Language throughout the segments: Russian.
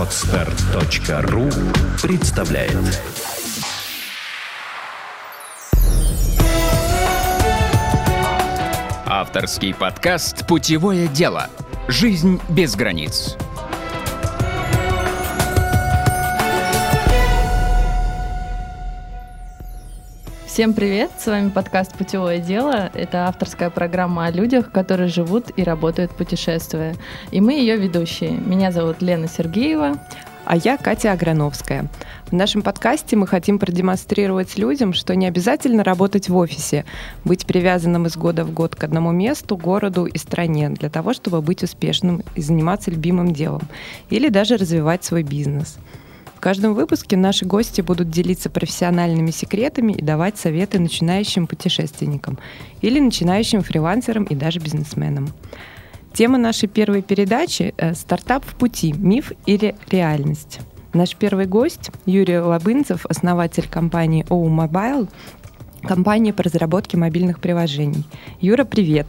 Отстар.ру представляет Авторский подкаст «Путевое дело. Жизнь без границ». Всем привет! С вами подкаст «Путевое дело». Это авторская программа о людях, которые живут и работают путешествуя. И мы ее ведущие. Меня зовут Лена Сергеева. А я Катя Аграновская. В нашем подкасте мы хотим продемонстрировать людям, что не обязательно работать в офисе, быть привязанным из года в год к одному месту, городу и стране для того, чтобы быть успешным и заниматься любимым делом, или даже развивать свой бизнес – в каждом выпуске наши гости будут делиться профессиональными секретами и давать советы начинающим путешественникам или начинающим фрилансерам и даже бизнесменам. Тема нашей первой передачи э, «Стартап в пути. Миф или реальность?». Наш первый гость Юрий Лабынцев, основатель компании OU Mobile, компания по разработке мобильных приложений. Юра, привет!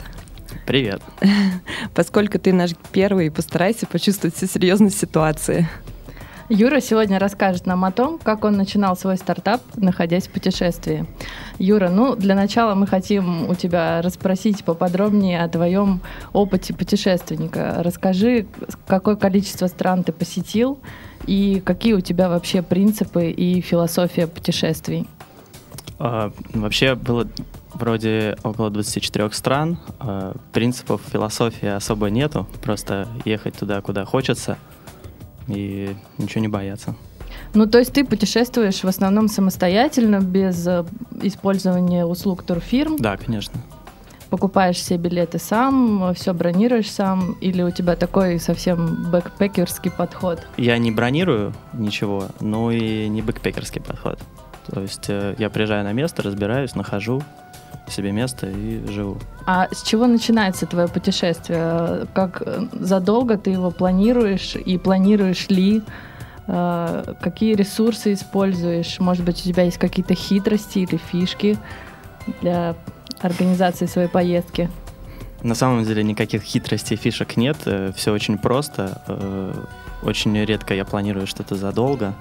Привет. Поскольку ты наш первый, постарайся почувствовать всю серьезность ситуации. Юра сегодня расскажет нам о том, как он начинал свой стартап, находясь в путешествии. Юра, ну, для начала мы хотим у тебя расспросить поподробнее о твоем опыте путешественника. Расскажи, какое количество стран ты посетил и какие у тебя вообще принципы и философия путешествий. А, вообще было вроде около 24 стран. А, принципов философии особо нету. Просто ехать туда, куда хочется – и ничего не бояться. Ну, то есть ты путешествуешь в основном самостоятельно, без э, использования услуг турфирм? Да, конечно. Покупаешь все билеты сам, все бронируешь сам, или у тебя такой совсем бэкпекерский подход? Я не бронирую ничего, но и не бэкпекерский подход. То есть э, я приезжаю на место, разбираюсь, нахожу, себе место и живу. А с чего начинается твое путешествие? Как э, задолго ты его планируешь и планируешь ли? Э, какие ресурсы используешь? Может быть, у тебя есть какие-то хитрости или фишки для организации своей поездки? На самом деле никаких хитростей, фишек нет. Э, Все очень просто. Очень редко я планирую что-то задолго.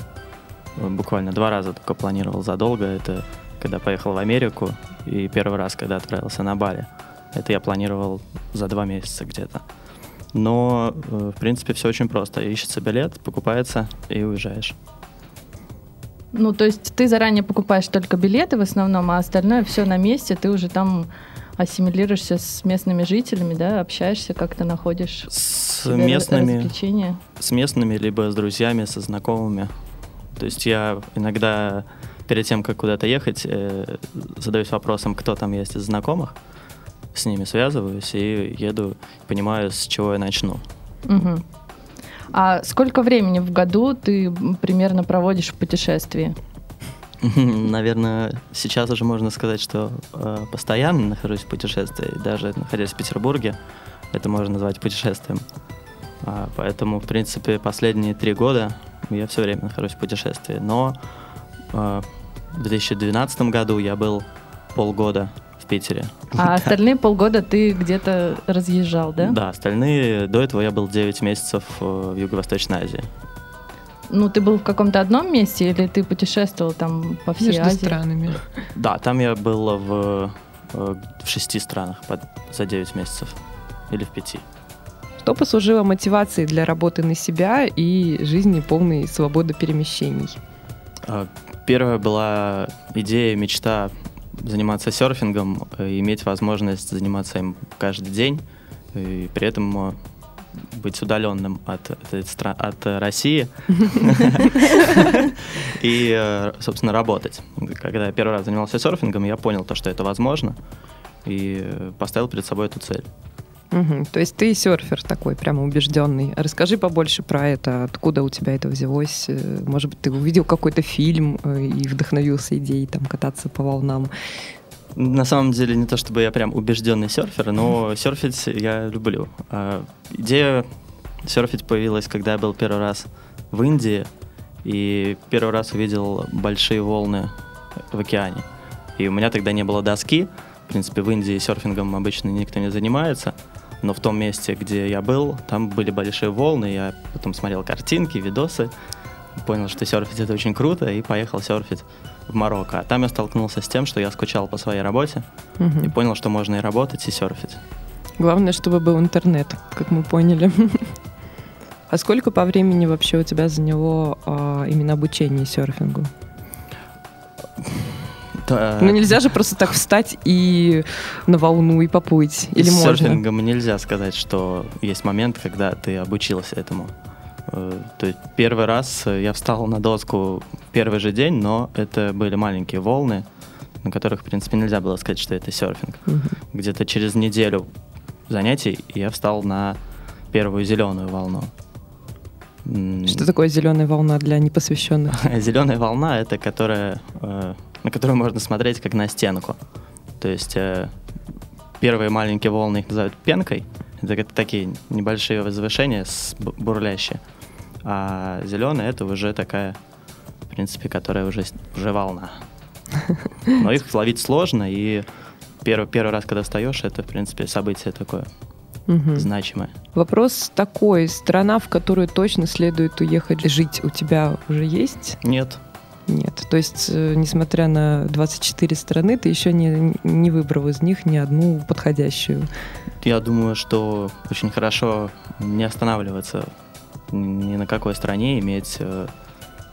Буквально два раза только планировал задолго. Это когда поехал в Америку и первый раз, когда отправился на Бали. Это я планировал за два месяца где-то. Но, э, в принципе, все очень просто. Ищется билет, покупается и уезжаешь. Ну, то есть ты заранее покупаешь только билеты в основном, а остальное все на месте, ты уже там ассимилируешься с местными жителями, да, общаешься, как-то находишь с местными, с местными, либо с друзьями, со знакомыми. То есть я иногда перед тем, как куда-то ехать, э, задаюсь вопросом, кто там есть из знакомых, с ними связываюсь и еду, понимаю, с чего я начну. Угу. А сколько времени в году ты примерно проводишь в путешествии? Наверное, сейчас уже можно сказать, что э, постоянно нахожусь в путешествии, даже находясь в Петербурге, это можно назвать путешествием. А, поэтому, в принципе, последние три года я все время нахожусь в путешествии. Но э, в 2012 году я был полгода в Питере. А остальные полгода ты где-то разъезжал, да? Да, остальные, до этого я был 9 месяцев э, в Юго-Восточной Азии. Ну, ты был в каком-то одном месте или ты путешествовал там по всей Между Азии? странами. Да, там я был в, э, в шести странах под, за 9 месяцев. Или в пяти. Что послужило мотивацией для работы на себя и жизни полной свободы перемещений? А, Первая была идея, мечта заниматься серфингом, э, иметь возможность заниматься им каждый день, и при этом э, быть удаленным от, от, от России и, э, собственно, работать. Когда я первый раз занимался серфингом, я понял то, что это возможно, и поставил перед собой эту цель. Угу. То есть ты серфер такой, прямо убежденный. Расскажи побольше про это, откуда у тебя это взялось. Э, может быть, ты увидел какой-то фильм э, и вдохновился идеей там кататься по волнам. На самом деле не то чтобы я прям убежденный серфер, но серфить я люблю. А, идея серфить появилась, когда я был первый раз в Индии и первый раз увидел большие волны в океане. И у меня тогда не было доски. В принципе, в Индии серфингом обычно никто не занимается. Но в том месте, где я был, там были большие волны, я потом смотрел картинки, видосы, понял, что серфить это очень круто, и поехал серфить в Марокко. А там я столкнулся с тем, что я скучал по своей работе, Мгм. и понял, что можно и работать, и серфить. Главное, чтобы был интернет, как мы поняли. А сколько по времени вообще у тебя заняло а, именно обучение серфингу? Да, Ну нельзя же просто так встать и на волну и поплыть. Или с можно? серфингом нельзя сказать, что есть момент, когда ты обучился этому. Э, То есть первый раз э, я встал на доску первый же день, но это были маленькие волны, на которых, в принципе, нельзя было сказать, что это серфинг. Мгм. Где-то через неделю занятий я встал на первую зеленую волну. Что такое зеленая волна для непосвященных? Зеленая волна это которая, э, на которую можно смотреть как на стенку. То есть э, первые маленькие волны их называют пенкой. Это как такие небольшие возвышения с бу- бурлящие. А зеленая это уже такая, в принципе, которая уже, уже волна. Но их ловить сложно, и первый, первый раз, когда встаешь, это, в принципе, событие такое Мгм. значимое. Вопрос такой. Страна, в которую точно следует уехать жить, у тебя уже есть? Нет, Нет. То есть, э, несмотря на 24 страны, ты еще не, не выбрал из них ни одну подходящую. Я думаю, что очень хорошо не останавливаться ни на какой стране, иметь э,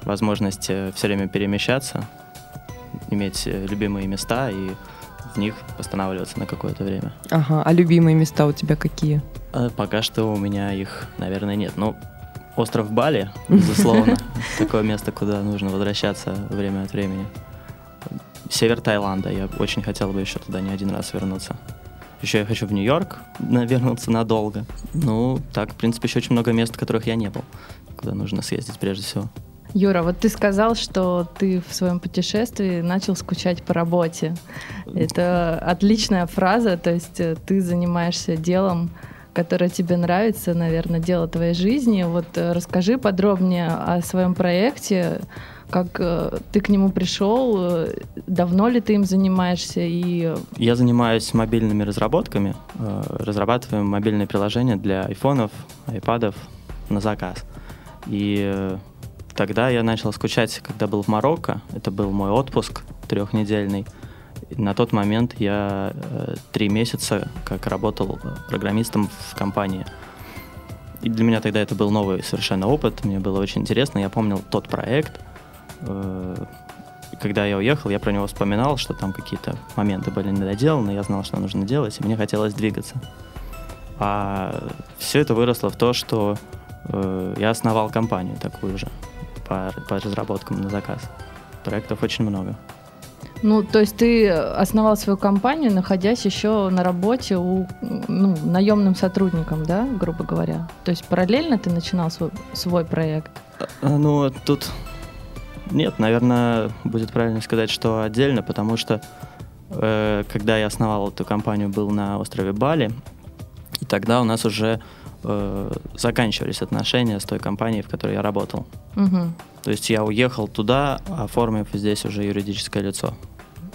возможность все время перемещаться, иметь э, любимые места и в них останавливаться на какое-то время. Ага. А любимые места у тебя какие? А пока что у меня их, наверное, нет. Ну, остров Бали, безусловно, такое место, куда нужно возвращаться время от времени. Север Таиланда, я очень хотел бы еще туда не один раз вернуться. Еще я хочу в Нью-Йорк вернуться надолго. Ну, так, в принципе, еще очень много мест, в которых я не был, куда нужно съездить прежде всего. Юра, вот ты сказал, что ты в своем путешествии начал скучать по работе. Это отличная фраза, то есть э, ты занимаешься делом, которое тебе нравится, наверное, дело твоей жизни. Вот э, расскажи подробнее о своем проекте, как э, ты к нему пришел, э, давно ли ты им занимаешься и Я занимаюсь мобильными разработками, э, разрабатываем мобильные приложения для айфонов, айпадов на заказ. И э, тогда я начал скучать, когда был в Марокко. Это был мой отпуск трехнедельный. На тот момент я э, три месяца как работал программистом в компании. И для меня тогда это был новый совершенно опыт, мне было очень интересно. Я помнил тот проект. Э, Когда я уехал, я про него вспоминал, что там какие-то моменты были недоделаны, я знал, что нужно делать, и мне хотелось двигаться. А все это выросло в то, что э, я основал компанию такую же по, по разработкам на заказ. Проектов очень много. Ну, то есть ты основал свою компанию, находясь еще на работе у ну, наемным сотрудником, да, грубо говоря. То есть параллельно ты начинал свой, свой проект. А, Ну, тут нет, наверное, будет правильно сказать, что отдельно, потому что э, когда я основал эту компанию, был на острове Бали, и тогда у нас уже э, заканчивались отношения с той компанией, в которой я работал. Мгм. То есть я уехал туда, оформив здесь уже юридическое лицо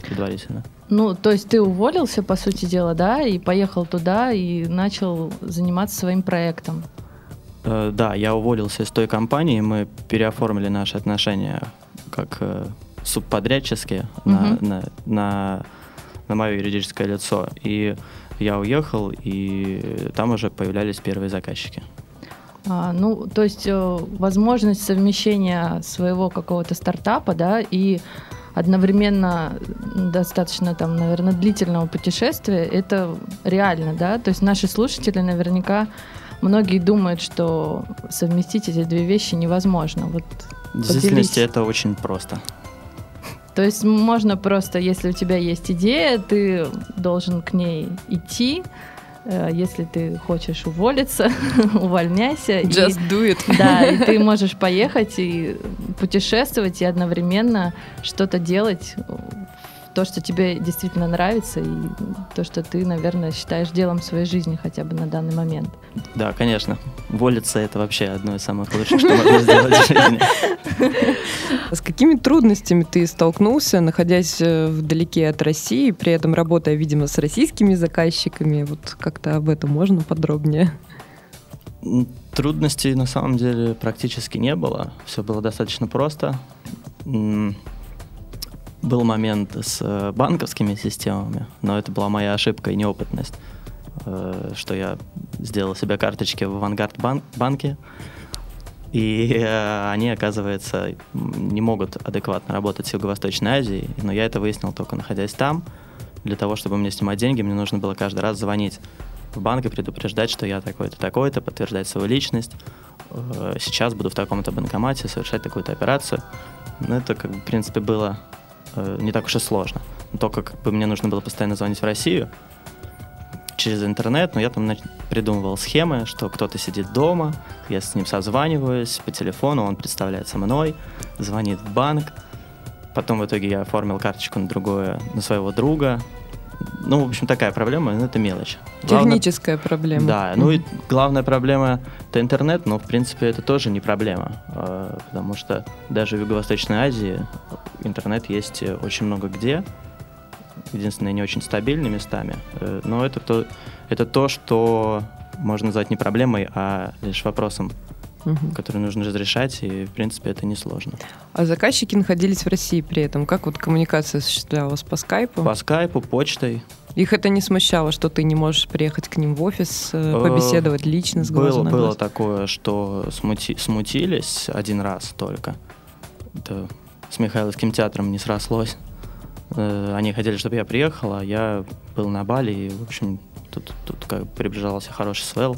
предварительно. Ну, то есть ты уволился, по сути дела, да, и поехал туда и начал заниматься своим проектом. Э, да, я уволился из той компании, мы переоформили наши отношения как э, субподрядческие на, Мгм. на, на, на мое юридическое лицо. И я уехал, и там уже появлялись первые заказчики. А, ну, то есть э, возможность совмещения своего какого-то стартапа, да, и одновременно достаточно там, наверное, длительного путешествия, это реально, да. То есть наши слушатели наверняка многие думают, что совместить эти две вещи невозможно. Вот В действительности Поделись. это очень просто. То есть можно просто, если у тебя есть идея, ты должен к ней идти. Э, Если ты хочешь уволиться, увольняйся. и- Just do it. да, и ты можешь поехать и путешествовать, и одновременно что-то делать, то, что тебе действительно нравится, и то, что ты, наверное, считаешь делом своей жизни хотя бы на данный момент. Да, конечно. Уволиться — это вообще одно из самых лучших, что можно сделать в жизни. С какими трудностями ты столкнулся, находясь э, вдалеке от России, при этом работая, видимо, с российскими заказчиками? Вот как-то об этом можно подробнее? Трудностей на самом деле практически не было. Все было достаточно просто. Был момент с э, банковскими системами, но это была моя ошибка и неопытность, э, что я сделал себе карточки в Авангард бан- банке, и э, они, оказывается, не могут адекватно работать с Юго-Восточной Азией, но я это выяснил только находясь там. Для того, чтобы мне снимать деньги, мне нужно было каждый раз звонить в банк и предупреждать, что я такой-то, такой-то, подтверждать свою личность. Сейчас буду в таком-то банкомате совершать такую-то операцию. Ну, это, как в принципе, было э, не так уж и сложно. Но только как бы мне нужно было постоянно звонить в Россию через интернет, но я там придумывал схемы, что кто-то сидит дома, я с ним созваниваюсь по телефону, он представляется мной, звонит в банк, потом в итоге я оформил карточку на другое, на своего друга. Ну, в общем, такая проблема, но это мелочь. Главное- Техническая проблема. да, ну и главная проблема это интернет, но в принципе это тоже не проблема, э, потому что даже в Юго-Восточной Азии интернет есть э, очень много где, единственное не очень стабильными местами, э, но это то, это то, что можно назвать не проблемой, а лишь вопросом, Мгм. который нужно разрешать, и в принципе это несложно. А заказчики находились в России при этом. Как вот коммуникация осуществлялась по скайпу? По скайпу, почтой. Их это не смущало, что ты не можешь приехать к ним в офис, э, побеседовать лично с глазу Было, на было глаз? такое, что смути- смутились один раз только. Это с Михайловским театром не срослось. Э, Они хотели, чтобы я приехал, а я был на Бали, и, в общем, тут, тут как приближался хороший свел.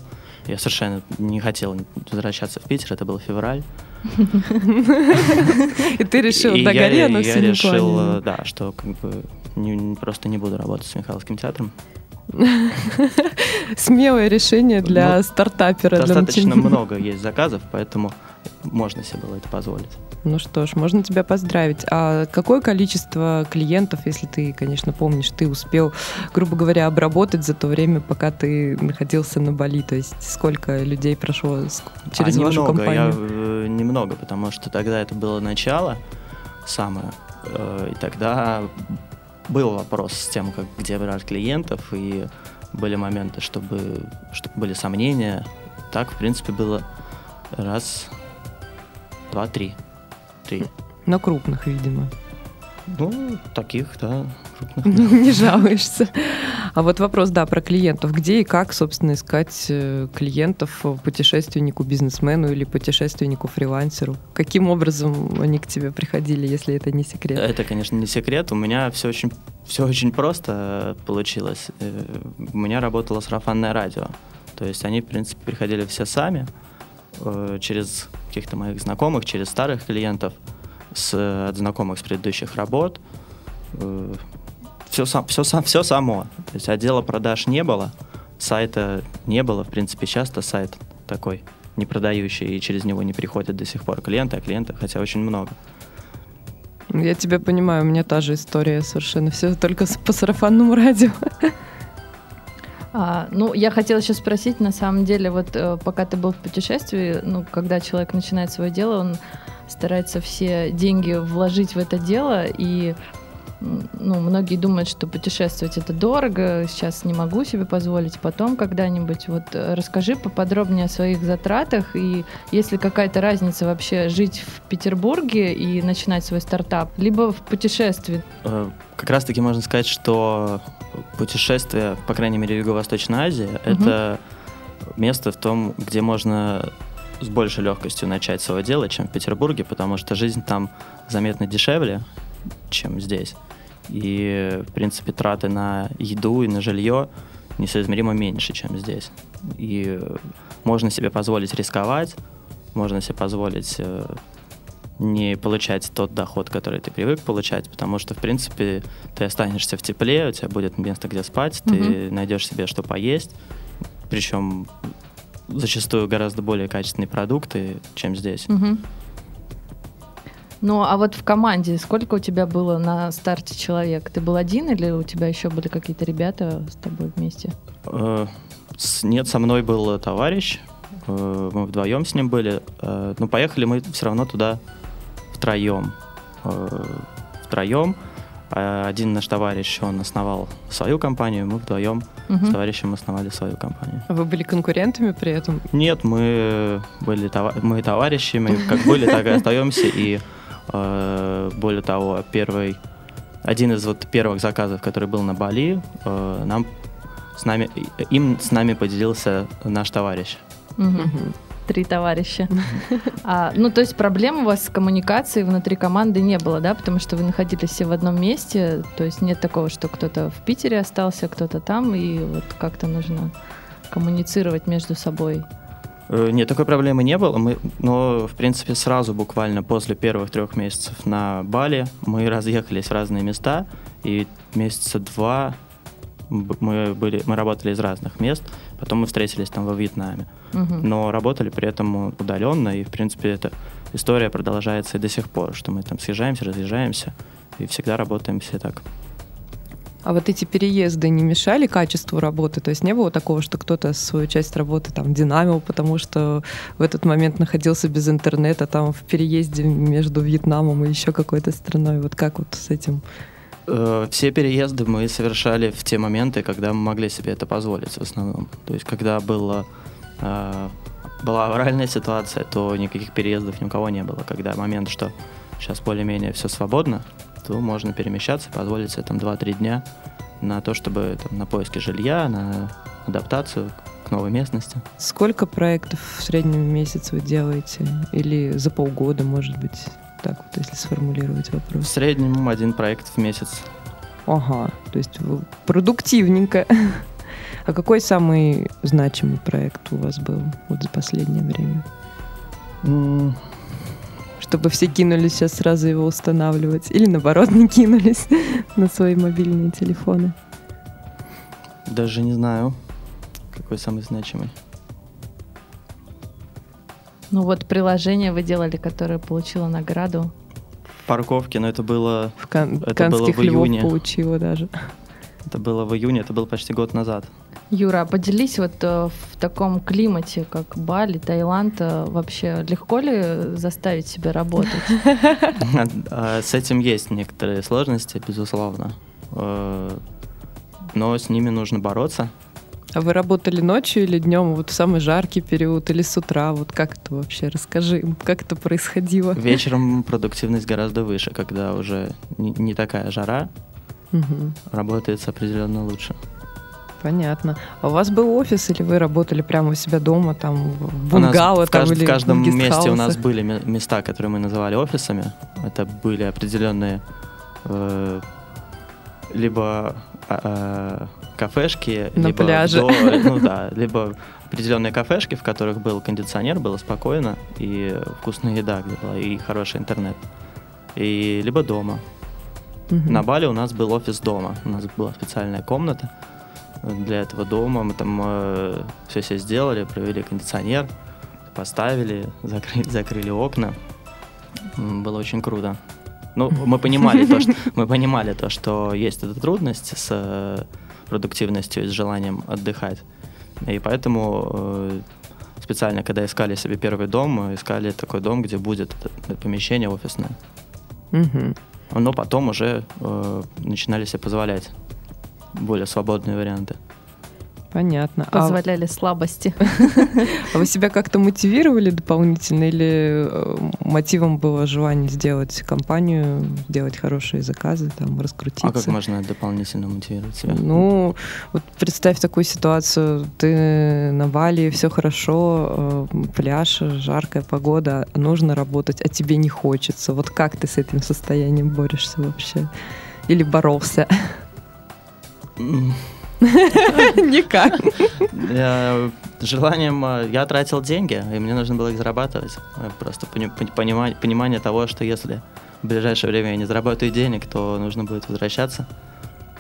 Я совершенно не хотел возвращаться в Питер, это был февраль. И ты решил, да я, гори оно я решил, э, да, что как бы просто не буду работать с Михайловским театром. Смелое решение для Ну, стартапера. для Достаточно начи- много есть заказов, поэтому можно себе было это позволить. Ну что ж, можно тебя поздравить. А какое количество клиентов, если ты, конечно, помнишь, ты успел, грубо говоря, обработать за то время, пока ты находился на Бали? То есть сколько людей прошло через а, вашу немного, компанию? Я, э, немного, потому что тогда это было начало самое, э, и тогда был вопрос с тем, как, где брать клиентов, и были моменты, чтобы, чтобы были сомнения. Так, в принципе, было раз, два, три. Три. На крупных, видимо. Ну, таких, да, крупных. Не жалуешься. А вот вопрос, да, про клиентов. Где и как, собственно, искать э, клиентов э, путешественнику, бизнесмену или путешественнику, фрилансеру? Каким образом они к тебе приходили, если это не секрет? Это, конечно, не секрет. У меня все очень, все очень просто э, получилось. У меня работало сарафанное радио. То есть они, в принципе, приходили все сами через каких-то моих знакомых, через старых клиентов, с, от знакомых с предыдущих работ. Все, сам, все, сам, все само. То есть отдела продаж не было, сайта не было. В принципе, часто сайт такой не продающий, и через него не приходят до сих пор клиенты, а клиентов, хотя очень много. Я тебя понимаю, у меня та же история совершенно. Все только по сарафанному радио. А, ну, я хотела еще спросить, на самом деле, вот э, пока ты был в путешествии, ну, когда человек начинает свое дело, он старается все деньги вложить в это дело, и ну, многие думают, что путешествовать это дорого, сейчас не могу себе позволить, потом когда-нибудь. Вот э, расскажи поподробнее о своих затратах, и есть ли какая-то разница вообще жить в Петербурге и начинать свой стартап, либо в путешествии. Э, Как раз-таки можно сказать, что путешествие, по крайней мере, в Юго-Восточной Азии, это место в том, где можно с большей легкостью начать свое дело, чем в Петербурге, потому что жизнь там заметно дешевле, чем здесь. И, в принципе, траты на еду и на жилье несоизмеримо меньше, чем здесь. И э, можно себе позволить рисковать, можно себе позволить э, не получать тот доход, который ты привык получать, потому что, в принципе, ты останешься в тепле, у тебя будет место, где спать, ты найдешь себе что поесть, причем зачастую гораздо более качественные продукты, чем здесь. Мгм. Ну, а вот в команде сколько у тебя было на старте человек? Ты был один или у тебя еще были какие-то ребята с тобой вместе? Э, Нет, со мной был товарищ, э, мы вдвоем с ним были. Э, но поехали мы все равно туда втроем. Э, втроем. А Один наш товарищ, он основал свою компанию, мы вдвоем Мгм. с товарищем основали свою компанию. А Вы были конкурентами при этом? Нет, мы были мы товарищами, как были, так и остаемся. И э, более того, первый, один из вот первых заказов, который был на Бали, э, нам с нами, им с нами поделился наш товарищ. Три товарища. А, ну, то есть проблем у вас с коммуникацией внутри команды не было, да? Потому что вы находились все в одном месте. То есть нет такого, что кто-то в Питере остался, кто-то там, и вот как-то нужно коммуницировать между собой. Э, Нет, такой проблемы не было. Мы, но, в принципе, сразу, буквально после первых трех месяцев на Бали, мы разъехались в разные места, и месяца два мы, были, мы работали из разных мест, потом мы встретились там во Вьетнаме. Мгм. но работали при этом удаленно, и, в принципе, эта история продолжается и до сих пор, что мы там съезжаемся, разъезжаемся, и всегда работаем все так. А вот эти переезды не мешали качеству работы? То есть не было такого, что кто-то свою часть работы там динамил, потому что в этот момент находился без интернета, там в переезде между Вьетнамом и еще какой-то страной. Вот как вот с этим? Э, Все переезды мы совершали в те моменты, когда мы могли себе это позволить в основном. То есть, когда было, э, была авральная ситуация, то никаких переездов ни у кого не было. Когда момент, что сейчас более-менее все свободно, то можно перемещаться, позволить себе там 2-3 дня на то, чтобы там, на поиски жилья, на адаптацию к новой местности. Сколько проектов в среднем в месяц вы делаете? Или за полгода, может быть? Так вот, если сформулировать В вопрос. среднем один проект в месяц. Ага, то есть продуктивненько. А какой самый значимый проект у вас был вот за последнее время? Чтобы все кинулись сейчас сразу его устанавливать. Или наоборот, не кинулись на свои мобильные телефоны. Даже не знаю, какой самый значимый. Ну вот приложение вы делали, которое получило награду. Парковки, но это было, В кан- Это было в июне. получила даже. это было в июне, это был почти год назад. Юра, а поделись вот э, в таком климате, как Бали, Таиланд, э, вообще легко ли заставить себя работать? А, С этим есть некоторые сложности, безусловно. Э, Но с ними нужно бороться. А вы работали ночью или днем, вот в самый жаркий период, или с утра? Вот как это вообще? Расскажи, как это происходило. Вечером продуктивность гораздо выше, когда уже не, такая жара, Мгм. работает определенно лучше. Понятно. А у вас был офис или вы работали прямо у себя дома, там, в У нас бунгало, в, там, кажд- в каждом месте у нас были ме- места, которые мы называли офисами. Это были определенные э, либо а, кафешки, На либо пляже. до- ну да, либо определенные кафешки, в которых был кондиционер, было спокойно и вкусная еда, где была и хороший интернет. И либо дома. Мгм. На Бали у нас был офис дома. У нас была специальная комната для этого дома. Мы там все себе сделали, провели кондиционер, поставили, закрыли, закрыли окна. Было очень круто. Ну, мы понимали то, что мы понимали то, что есть эта трудность с э, продуктивностью и с желанием отдыхать. И поэтому э, специально, когда искали себе первый дом, мы искали такой дом, где будет это помещение офисное. Мгм. Но потом уже э, начинали себе позволять более свободные варианты. Понятно. А, Позволяли слабости. а вы себя как-то мотивировали дополнительно или э, мотивом было желание сделать компанию, сделать хорошие заказы, там, раскрутиться? А как можно дополнительно мотивировать себя? Ну, вот представь такую ситуацию. Ты на Бали, все хорошо, э, пляж, жаркая погода, а нужно работать, а тебе не хочется. Вот как ты с этим состоянием борешься вообще? Или боролся? Никак. желанием э, я тратил деньги, и мне нужно было их зарабатывать. Э, Просто пони- пони- понима- понимание того, что если в ближайшее время я не заработаю денег, то нужно будет возвращаться.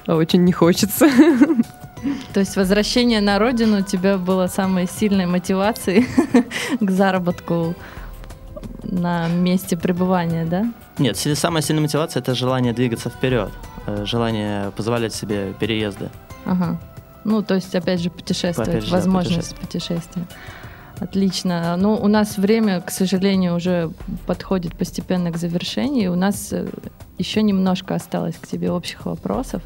А Очень не хочется. То есть возвращение на родину у тебя было самой сильной мотивацией к заработку на месте пребывания, да? Нет, самая сильная мотивация это желание двигаться вперед, желание позволять себе переезды. Ага. Ну, то есть, опять же, путешествовать, Опять же, да, возможность путешествия. Отлично. Ну, у нас время, к сожалению, уже подходит постепенно к завершению. У нас э, еще немножко осталось к тебе общих вопросов.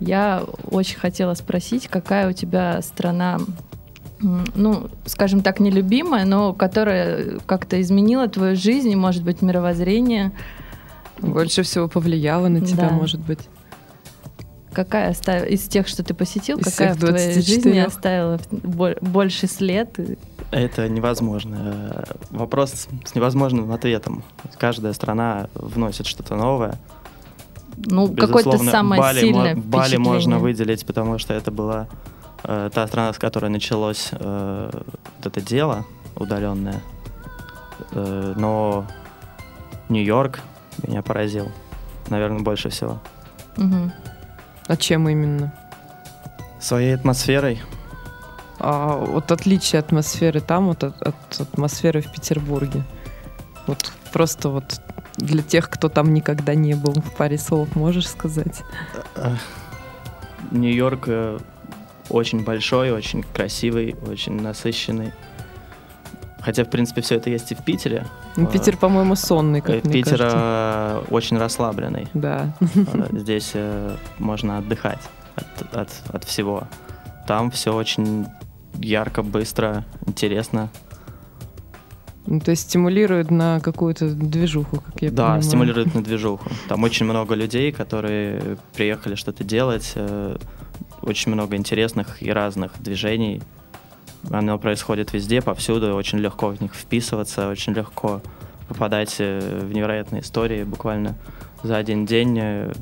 Я очень хотела спросить, какая у тебя страна, ну, скажем так, нелюбимая, но которая как-то изменила твою жизнь, может быть, мировоззрение. Больше всего повлияла на тебя, Да. может быть. Какая оставила из тех, что ты посетил, Из какая в твоей 24? жизни оставила бо- больше след? Это невозможно. Вопрос с невозможным ответом. Каждая страна вносит что-то новое. Ну, какое-то самое Бали, сильное мо- Бали можно выделить, потому что это была э, та страна, с которой началось э, вот это дело удаленное. Э, но Нью-Йорк меня поразил, наверное, больше всего. Мгм. А чем именно? Своей атмосферой. А вот отличие атмосферы там вот от, от атмосферы в Петербурге. Вот просто вот для тех, кто там никогда не был, в паре слов можешь сказать? Нью-Йорк э, очень большой, очень красивый, очень насыщенный. Хотя, в принципе, все это есть и в Питере. Ну, А, Питер, по-моему, сонный, Э, как мне Питер кажется. э, очень расслабленный. Да. Э, Здесь э, можно отдыхать от, от- от всего. Там все очень ярко, быстро, интересно. Ну, то есть стимулирует на какую-то движуху, как я да, понимаю. стимулирует на движуху. Там очень много людей, которые приехали что-то делать. э, Очень много интересных и разных движений. Оно происходит везде, повсюду. Очень легко в них вписываться, очень легко попадать э, в невероятные истории. Буквально за один день э,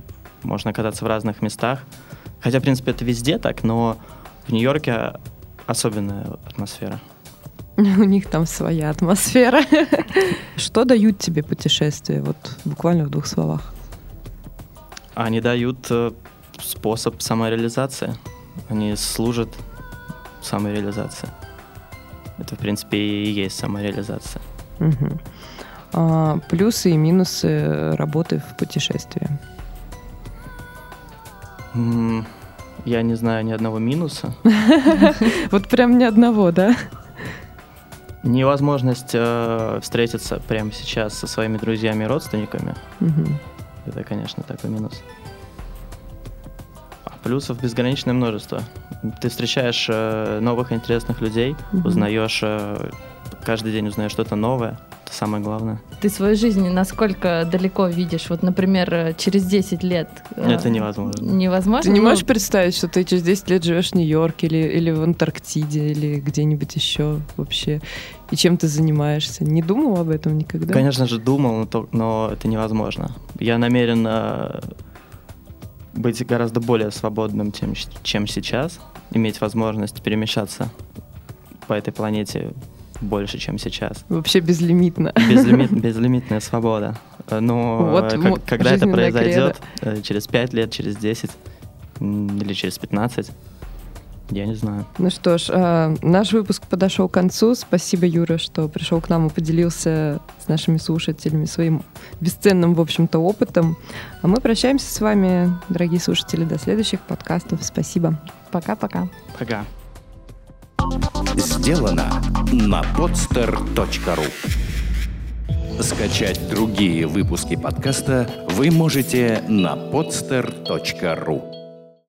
можно кататься в разных местах. Хотя, в принципе, это везде так, но в Нью-Йорке особенная атмосфера. У них там своя атмосфера. Что дают тебе путешествия? Вот буквально в двух словах. Они дают э, способ самореализации. Они служат самореализации. Это, в принципе, и есть самореализация. Мгм. А, плюсы и минусы работы в путешествии. Я не знаю ни одного минуса. Вот прям ни одного, да? Невозможность э, встретиться прямо сейчас со своими друзьями и родственниками. Мгм. Это, конечно, такой минус. Плюсов безграничное множество. Ты встречаешь э, новых интересных людей, Мгм. узнаешь, э, каждый день узнаешь что-то новое. Это самое главное. Ты свою жизнь насколько далеко видишь? Вот, например, э, через 10 лет. э, Это невозможно. Невозможно? Ты не Ну, можешь представить, что ты через 10 лет живешь в Нью-Йорке или, или в Антарктиде, или где-нибудь еще вообще, и чем ты занимаешься? Не думал об этом никогда? Конечно же, думал, но, то- но это невозможно. Я намерен э, быть гораздо более свободным, чем, чем сейчас, иметь возможность перемещаться по этой планете больше, чем сейчас. Вообще безлимитно. Безлимит- безлимитная свобода. Э, Но Вот э, как- когда это произойдет, э, через 5 лет, через 10 м, или через 15, я не знаю. Ну что ж, а, наш выпуск подошел к концу. Спасибо, Юра, что пришел к нам и поделился с нашими слушателями своим бесценным, в общем-то, опытом. А мы прощаемся с вами, дорогие слушатели, до следующих подкастов. Спасибо. Пока-пока. Пока. Сделано на podster.ru Скачать другие выпуски подкаста вы можете на podster.ru